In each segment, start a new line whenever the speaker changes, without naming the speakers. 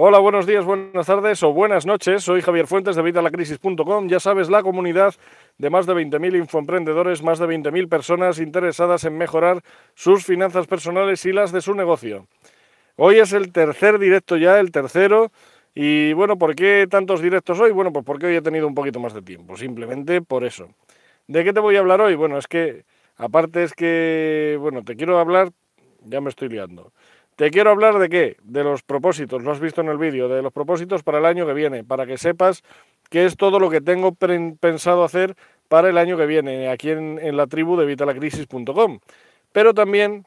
Hola, buenos días, buenas tardes o buenas noches. Soy Javier Fuentes de Vitalacrisis.com. Ya sabes, la comunidad de más de 20.000 infoemprendedores, más de 20.000 personas interesadas en mejorar sus finanzas personales y las de su negocio. Hoy es el tercer directo ya, el tercero. Y bueno, ¿por qué tantos directos hoy? Bueno, pues porque hoy he tenido un poquito más de tiempo, simplemente por eso. ¿De qué te voy a hablar hoy? Bueno, es que, aparte es que, bueno, te quiero hablar, ya me estoy liando. Te quiero hablar de qué? De los propósitos, lo has visto en el vídeo, de los propósitos para el año que viene, para que sepas qué es todo lo que tengo pensado hacer para el año que viene, aquí en, la tribu de vitalacrisis.com. Pero también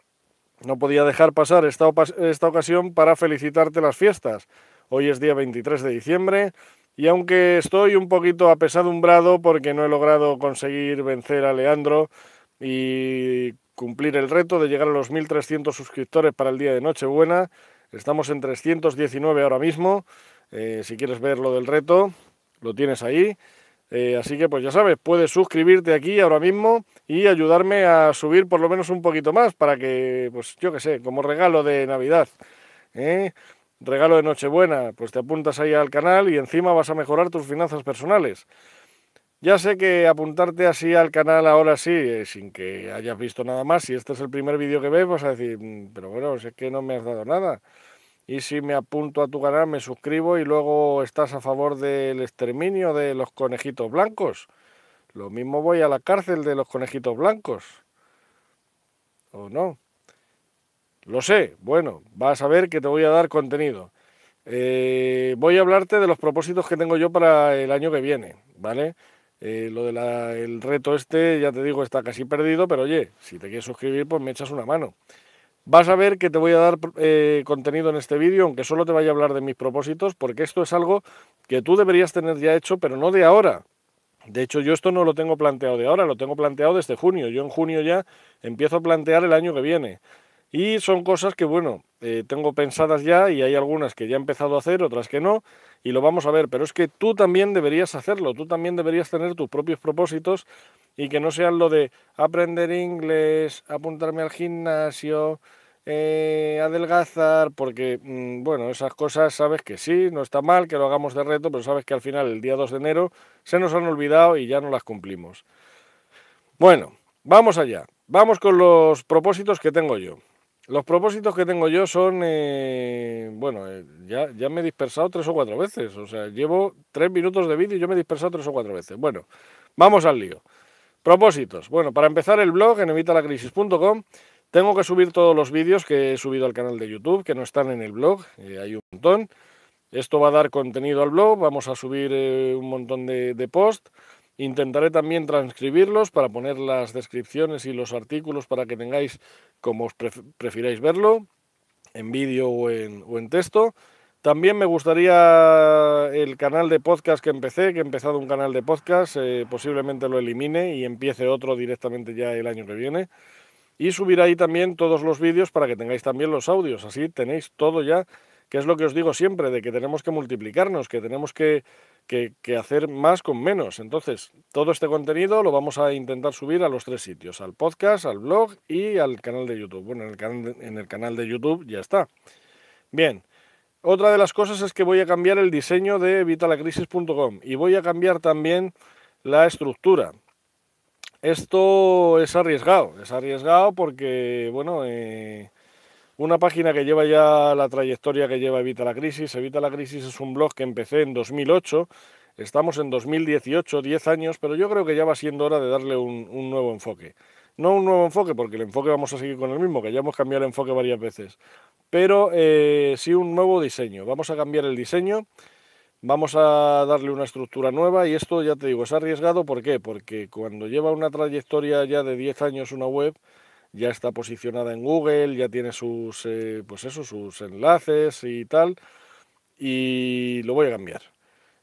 no podía dejar pasar esta, esta ocasión para felicitarte las fiestas. Hoy es día 23 de diciembre y aunque estoy un poquito apesadumbrado porque no he logrado conseguir vencer a Leandro y cumplir el reto de llegar a los 1.300 suscriptores para el día de Nochebuena. Estamos en 319 ahora mismo. Eh, si quieres ver lo del reto, lo tienes ahí. Eh, así que pues ya sabes, puedes suscribirte aquí ahora mismo y ayudarme a subir por lo menos un poquito más para que, pues yo qué sé, como regalo de Navidad. ¿eh? Regalo de Nochebuena, pues te apuntas ahí al canal y encima vas a mejorar tus finanzas personales. Ya sé que apuntarte así al canal ahora sí, eh, sin que hayas visto nada más, si este es el primer vídeo que ves, vas a decir, mm, pero bueno, es que no me has dado nada. Y si me apunto a tu canal, me suscribo y luego estás a favor del exterminio de los conejitos blancos. Lo mismo voy a la cárcel de los conejitos blancos. ¿O no? Lo sé, bueno, vas a ver que te voy a dar contenido. Eh, voy a hablarte de los propósitos que tengo yo para el año que viene, ¿vale? Eh, lo del reto este, ya te digo, está casi perdido, pero oye, si te quieres suscribir, pues me echas una mano. Vas a ver que te voy a dar eh, contenido en este vídeo, aunque solo te vaya a hablar de mis propósitos, porque esto es algo que tú deberías tener ya hecho, pero no de ahora. De hecho, yo esto no lo tengo planteado de ahora, lo tengo planteado desde junio. Yo en junio ya empiezo a plantear el año que viene. Y son cosas que, bueno, eh, tengo pensadas ya y hay algunas que ya he empezado a hacer, otras que no, y lo vamos a ver. Pero es que tú también deberías hacerlo, tú también deberías tener tus propios propósitos y que no sean lo de aprender inglés, apuntarme al gimnasio, eh, adelgazar, porque, mm, bueno, esas cosas sabes que sí, no está mal que lo hagamos de reto, pero sabes que al final, el día 2 de enero, se nos han olvidado y ya no las cumplimos. Bueno, vamos allá. Vamos con los propósitos que tengo yo. Los propósitos que tengo yo son, eh, bueno, eh, ya, ya me he dispersado tres o cuatro veces, o sea, llevo tres minutos de vídeo y yo me he dispersado tres o cuatro veces. Bueno, vamos al lío. Propósitos. Bueno, para empezar el blog en evitalacrisis.com tengo que subir todos los vídeos que he subido al canal de YouTube, que no están en el blog, eh, hay un montón. Esto va a dar contenido al blog, vamos a subir un montón de, de posts. Intentaré también transcribirlos para poner las descripciones y los artículos para que tengáis como os prefiráis verlo, en vídeo o en, o en texto. También me gustaría el canal de podcast que empecé, que he empezado un canal de podcast, eh, posiblemente lo elimine y empiece otro directamente ya el año que viene. Y subir ahí también todos los vídeos para que tengáis también los audios, así tenéis todo ya, que es lo que os digo siempre, de que tenemos que multiplicarnos, que tenemos que que, hacer más con menos. Entonces, todo este contenido lo vamos a intentar subir a los tres sitios, al podcast, al blog y al canal de YouTube. Bueno, en el canal de, en el canal de YouTube ya está. Bien, otra de las cosas es que voy a cambiar el diseño de vitalacrisis.com y voy a cambiar también la estructura. Esto es arriesgado, es arriesgado porque, bueno, eh, una página que lleva ya la trayectoria que lleva Evita la Crisis. Evita la Crisis es un blog que empecé en 2008. Estamos en 2018, 10 años, pero yo creo que ya va siendo hora de darle un, nuevo enfoque. No un nuevo enfoque, porque el enfoque vamos a seguir con el mismo, que ya hemos cambiado el enfoque varias veces, pero eh, sí un nuevo diseño. Vamos a cambiar el diseño, vamos a darle una estructura nueva y esto ya te digo, es arriesgado, ¿por qué? Porque cuando lleva una trayectoria ya de 10 años una web, ya está posicionada en Google, ya tiene sus, eh, pues eso, sus enlaces y tal, y lo voy a cambiar.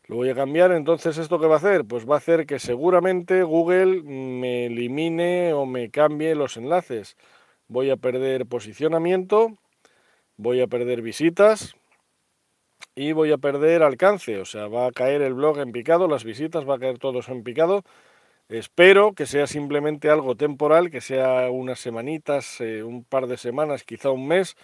Lo voy a cambiar, entonces ¿esto qué va a hacer? Pues va a hacer que seguramente Google me elimine o me cambie los enlaces. Voy a perder posicionamiento, voy a perder visitas y voy a perder alcance. O sea, va a caer el blog en picado, las visitas va a caer todos en picado Espero que sea simplemente algo temporal, que sea unas semanitas, eh, un par de semanas, quizá un mes,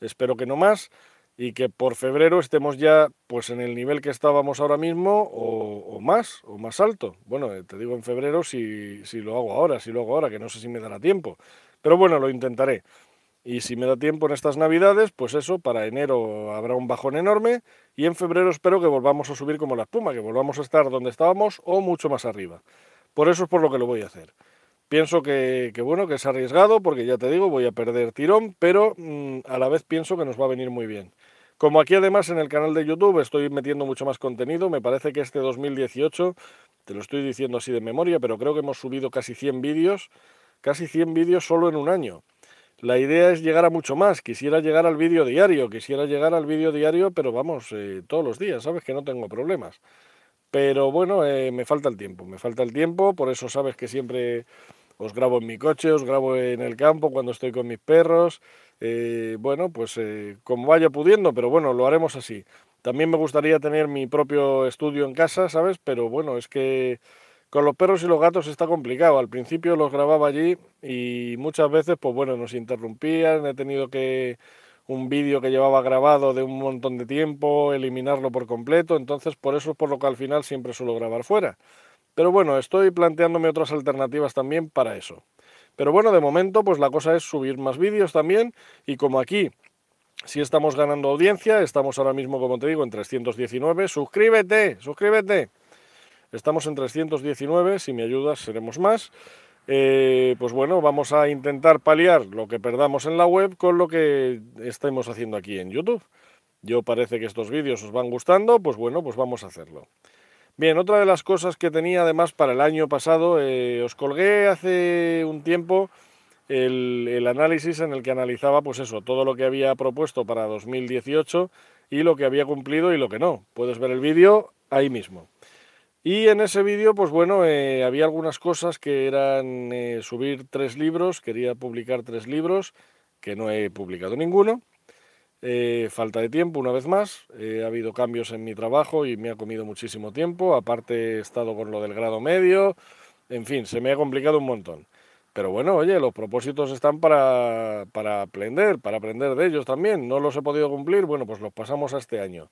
espero que no más, y que por febrero estemos ya pues en el nivel que estábamos ahora mismo o, más, o más alto. Bueno, eh, te digo en febrero si, si lo hago ahora, si lo hago ahora, que no sé si me dará tiempo. Pero bueno, lo intentaré. Y si me da tiempo en estas navidades, pues eso, para enero habrá un bajón enorme y en febrero espero que volvamos a subir como la espuma, que volvamos a estar donde estábamos o mucho más arriba. Por eso es por lo que lo voy a hacer. Pienso que, bueno, que es arriesgado porque ya te digo, voy a perder tirón, pero mm, a la vez pienso que nos va a venir muy bien. Como aquí además en el canal de YouTube estoy metiendo mucho más contenido, me parece que este 2018, te lo estoy diciendo así de memoria, pero creo que hemos subido casi 100 vídeos, casi 100 vídeos solo en un año. La idea es llegar a mucho más, quisiera llegar al vídeo diario, quisiera llegar al vídeo diario, pero vamos, eh, todos los días, sabes que no tengo problemas. Pero bueno, eh, me falta el tiempo, me falta el tiempo, por eso sabes que siempre os grabo en mi coche, os grabo en el campo cuando estoy con mis perros, eh, bueno, pues eh, como vaya pudiendo, pero bueno, lo haremos así. También me gustaría tener mi propio estudio en casa, ¿sabes? Pero bueno, es que con los perros y los gatos está complicado. Al principio los grababa allí y muchas veces, pues bueno, nos interrumpían, he tenido que un vídeo que llevaba grabado de un montón de tiempo, eliminarlo por completo, entonces por eso es por lo que al final siempre suelo grabar fuera. Pero bueno, estoy planteándome otras alternativas también para eso. Pero bueno, de momento pues la cosa es subir más vídeos también y como aquí si estamos ganando audiencia, estamos ahora mismo como te digo en 319, suscríbete, suscríbete. Estamos en 319, si me ayudas seremos más. Eh, pues bueno, vamos a intentar paliar lo que perdamos en la web con lo que estemos haciendo aquí en YouTube. Yo parece que estos vídeos os van gustando, pues bueno, pues vamos a hacerlo. Bien, otra de las cosas que tenía además para el año pasado, eh, os colgué hace un tiempo el, análisis en el que analizaba pues eso, todo lo que había propuesto para 2018 y lo que había cumplido y lo que no. Puedes ver el vídeo ahí mismo. Y en ese vídeo, pues bueno, eh, había algunas cosas que eran eh, subir tres libros, quería publicar tres libros, que no he publicado ninguno. Eh, falta de tiempo, una vez más. ha habido cambios en mi trabajo y me ha comido muchísimo tiempo. Aparte, he estado con lo del grado medio. En fin, se me ha complicado un montón. Pero bueno, oye, los propósitos están para, para aprender, para aprender de ellos también. No los he podido cumplir, bueno, pues los pasamos a este año.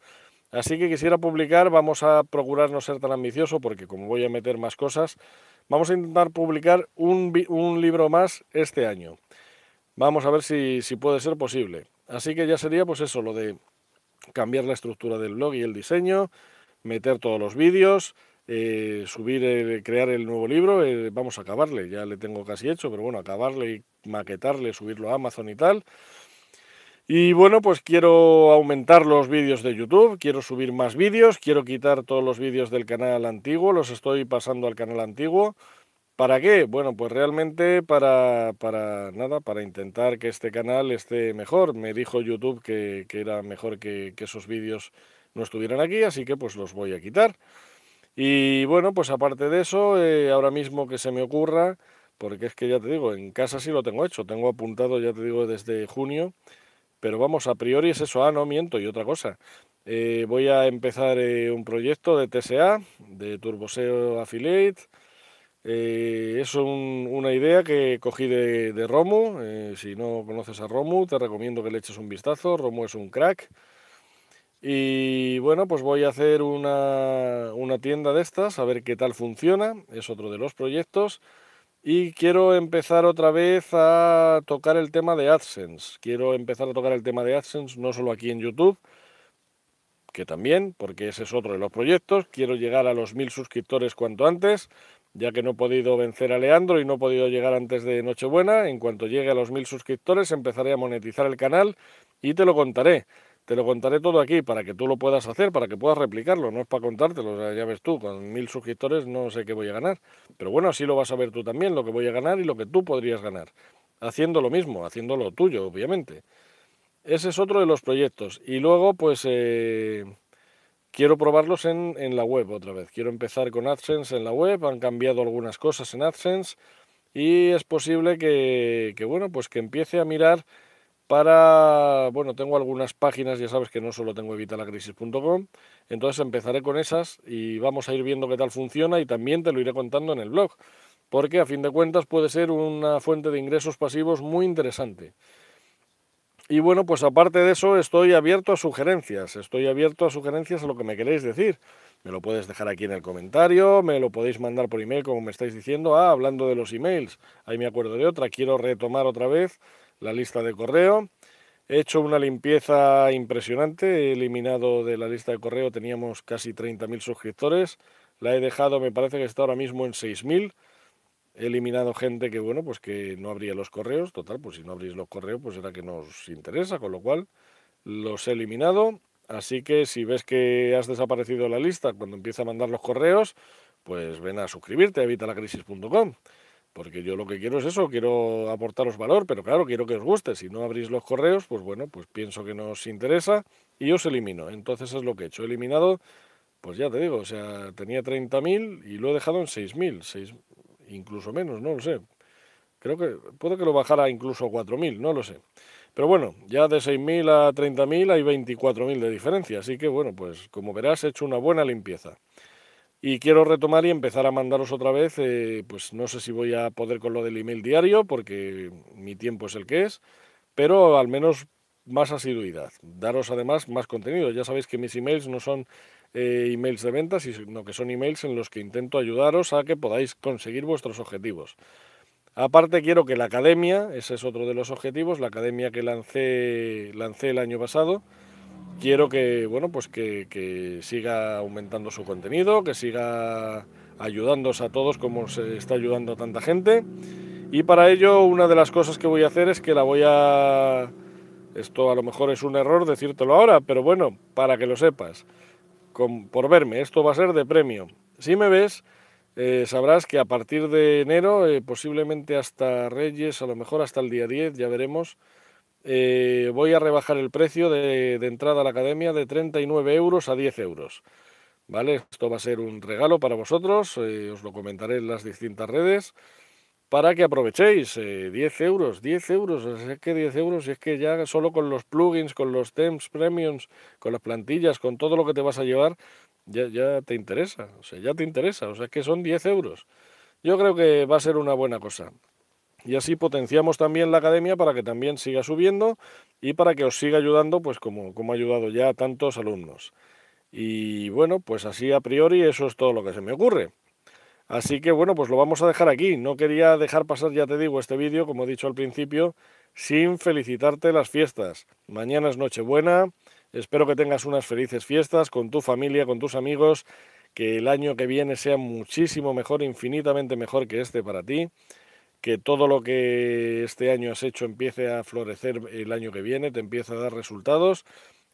Así que quisiera publicar, vamos a procurar no ser tan ambicioso porque como voy a meter más cosas, vamos a intentar publicar un, libro más este año. Vamos a ver si, puede ser posible. Así que ya sería pues eso, lo de cambiar la estructura del blog y el diseño, meter todos los vídeos, eh, subir, crear el nuevo libro, eh, vamos a acabarle, ya le tengo casi hecho, pero bueno, acabarle y maquetarle, subirlo a Amazon y tal. Y bueno, pues quiero aumentar los vídeos de YouTube, quiero subir más vídeos, quiero quitar todos los vídeos del canal antiguo, los estoy pasando al canal antiguo. ¿Para qué? Bueno, pues realmente para, para nada, para intentar que este canal esté mejor. Me dijo YouTube que, era mejor que, esos vídeos no estuvieran aquí, así que pues los voy a quitar. Y bueno, pues aparte de eso, eh, ahora mismo que se me ocurra, porque es que ya te digo, en casa sí lo tengo hecho, tengo apuntado, ya te digo, desde junio, pero vamos, a priori es eso, ah, no miento, y otra cosa. Eh, voy a empezar eh, un proyecto de TSA, de Turboseo Affiliate, eh, es una idea que cogí de, Romu. Eh, si no conoces a Romu, te recomiendo que le eches un vistazo. Romu es un crack. Y bueno, pues voy a hacer una, una tienda de estas, a ver qué tal funciona. Es otro de los proyectos. Y quiero empezar otra vez a tocar el tema de AdSense. Quiero empezar a tocar el tema de AdSense no solo aquí en YouTube, que también, porque ese es otro de los proyectos. Quiero llegar a los mil suscriptores cuanto antes ya que no he podido vencer a Leandro y no he podido llegar antes de Nochebuena. En cuanto llegue a los mil suscriptores empezaré a monetizar el canal y te lo contaré. Te lo contaré todo aquí para que tú lo puedas hacer, para que puedas replicarlo, no es para contártelo, ya ves tú, con mil suscriptores no sé qué voy a ganar. Pero bueno, así lo vas a ver tú también, lo que voy a ganar y lo que tú podrías ganar. Haciendo lo mismo, haciendo lo tuyo, obviamente. Ese es otro de los proyectos. Y luego, pues... Eh quiero probarlos en, la web otra vez. Quiero empezar con AdSense en la web, han cambiado algunas cosas en AdSense y es posible que, bueno, pues que empiece a mirar para, bueno, tengo algunas páginas, ya sabes que no solo tengo evitalacrisis.com, entonces empezaré con esas y vamos a ir viendo qué tal funciona y también te lo iré contando en el blog, porque a fin de cuentas puede ser una fuente de ingresos pasivos muy interesante. Y bueno, pues aparte de eso, estoy abierto a sugerencias. Estoy abierto a sugerencias a lo que me queréis decir. Me lo puedes dejar aquí en el comentario, me lo podéis mandar por email como me estáis diciendo. Ah, hablando de los emails, ahí me acuerdo de otra. Quiero retomar otra vez la lista de correo. He hecho una limpieza impresionante. He eliminado de la lista de correo, teníamos casi 30.000 suscriptores. La he dejado, me parece que está ahora mismo en 6.000 he eliminado gente que, bueno, pues que no abría los correos, total, pues si no abrís los correos, pues será que nos interesa, con lo cual los he eliminado. Así que si ves que has desaparecido de la lista cuando empieza a mandar los correos, pues ven a suscribirte a evitalacrisis.com. Porque yo lo que quiero es eso, quiero aportaros valor, pero claro, quiero que os guste. Si no abrís los correos, pues bueno, pues pienso que nos interesa y os elimino. Entonces es lo que he hecho. He eliminado, pues ya te digo, o sea, tenía 30.000 y lo he dejado en 6.000 incluso menos, no lo sé. Creo que puede que lo bajara incluso a 4.000, no lo sé. Pero bueno, ya de 6.000 a 30.000 hay 24.000 de diferencia, así que bueno, pues como verás he hecho una buena limpieza. Y quiero retomar y empezar a mandaros otra vez, eh, pues no sé si voy a poder con lo del email diario, porque mi tiempo es el que es, pero al menos más asiduidad. Daros además más contenido. Ya sabéis que mis emails no son eh, emails de ventas, sino que son emails en los que intento ayudaros a que podáis conseguir vuestros objetivos. Aparte quiero que la academia, ese es otro de los objetivos, la academia que lancé, lancé el año pasado, quiero que, bueno, pues que, que siga aumentando su contenido, que siga ayudándoos a todos como se está ayudando a tanta gente. Y para ello una de las cosas que voy a hacer es que la voy a... Esto a lo mejor es un error decírtelo ahora, pero bueno, para que lo sepas por verme. Esto va a ser de premio. Si me ves, eh, sabrás que a partir de enero, eh, posiblemente hasta Reyes, a lo mejor hasta el día 10, ya veremos, eh, voy a rebajar el precio de, entrada a la academia de 39 euros a 10 euros. ¿Vale? Esto va a ser un regalo para vosotros, os lo comentaré en las distintas redes para que aprovechéis. 10 eh, euros, 10 euros, es que 10 euros, y es que ya solo con los plugins, con los temps premiums, con las plantillas, con todo lo que te vas a llevar, ya, ya te interesa, o sea, ya te interesa, o sea, que son 10 euros. Yo creo que va a ser una buena cosa. Y así potenciamos también la academia para que también siga subiendo y para que os siga ayudando, pues como, como ha ayudado ya a tantos alumnos. Y bueno, pues así a priori eso es todo lo que se me ocurre. Así que bueno, pues lo vamos a dejar aquí. No quería dejar pasar, ya te digo, este vídeo, como he dicho al principio, sin felicitarte las fiestas. Mañana es Nochebuena, espero que tengas unas felices fiestas con tu familia, con tus amigos, que el año que viene sea muchísimo mejor, infinitamente mejor que este para ti, que todo lo que este año has hecho empiece a florecer el año que viene, te empiece a dar resultados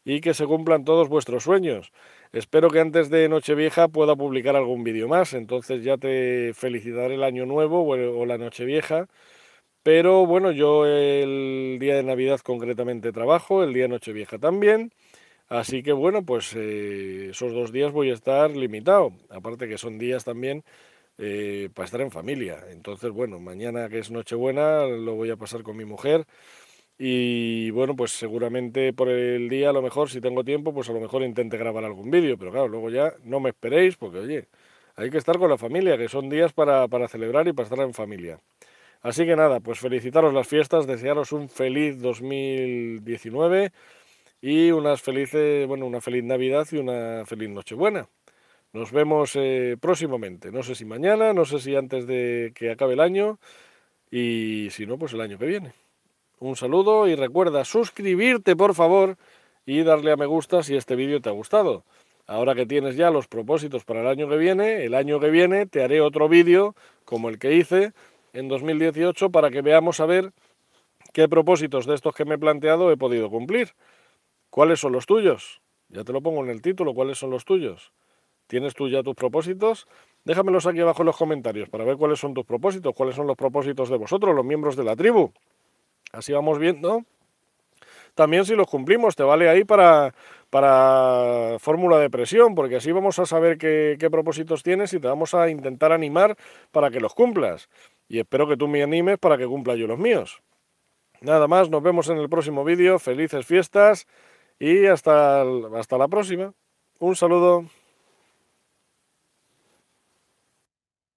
y que se cumplan todos vuestros sueños. Espero que antes de Nochevieja pueda publicar algún vídeo más, entonces ya te felicitaré el año nuevo o la Nochevieja. Pero bueno, yo el día de Navidad concretamente trabajo, el día Nochevieja también. Así que bueno, pues eh, esos dos días voy a estar limitado. Aparte que son días también eh, para estar en familia. Entonces, bueno, mañana que es Nochebuena lo voy a pasar con mi mujer. Y bueno, pues seguramente por el día, a lo mejor, si tengo tiempo, pues a lo mejor intente grabar algún vídeo, pero claro, luego ya no me esperéis, porque oye, hay que estar con la familia, que son días para, para celebrar y para estar en familia. Así que nada, pues felicitaros las fiestas, desearos un feliz 2019 y unas felices, bueno, una feliz Navidad y una feliz Nochebuena. Nos vemos eh, próximamente, no sé si mañana, no sé si antes de que acabe el año y si no, pues el año que viene. Un saludo y recuerda suscribirte por favor y darle a me gusta si este vídeo te ha gustado. Ahora que tienes ya los propósitos para el año que viene, el año que viene te haré otro vídeo como el que hice en 2018 para que veamos a ver qué propósitos de estos que me he planteado he podido cumplir. ¿Cuáles son los tuyos? Ya te lo pongo en el título, ¿cuáles son los tuyos? ¿Tienes tú ya tus propósitos? Déjamelos aquí abajo en los comentarios para ver cuáles son tus propósitos, cuáles son los propósitos de vosotros, los miembros de la tribu. Así vamos viendo. También si los cumplimos, te vale ahí para, para fórmula de presión, porque así vamos a saber qué, propósitos tienes y te vamos a intentar animar para que los cumplas. Y espero que tú me animes para que cumpla yo los míos. Nada más, nos vemos en el próximo vídeo. Felices fiestas y hasta, hasta la próxima. Un saludo.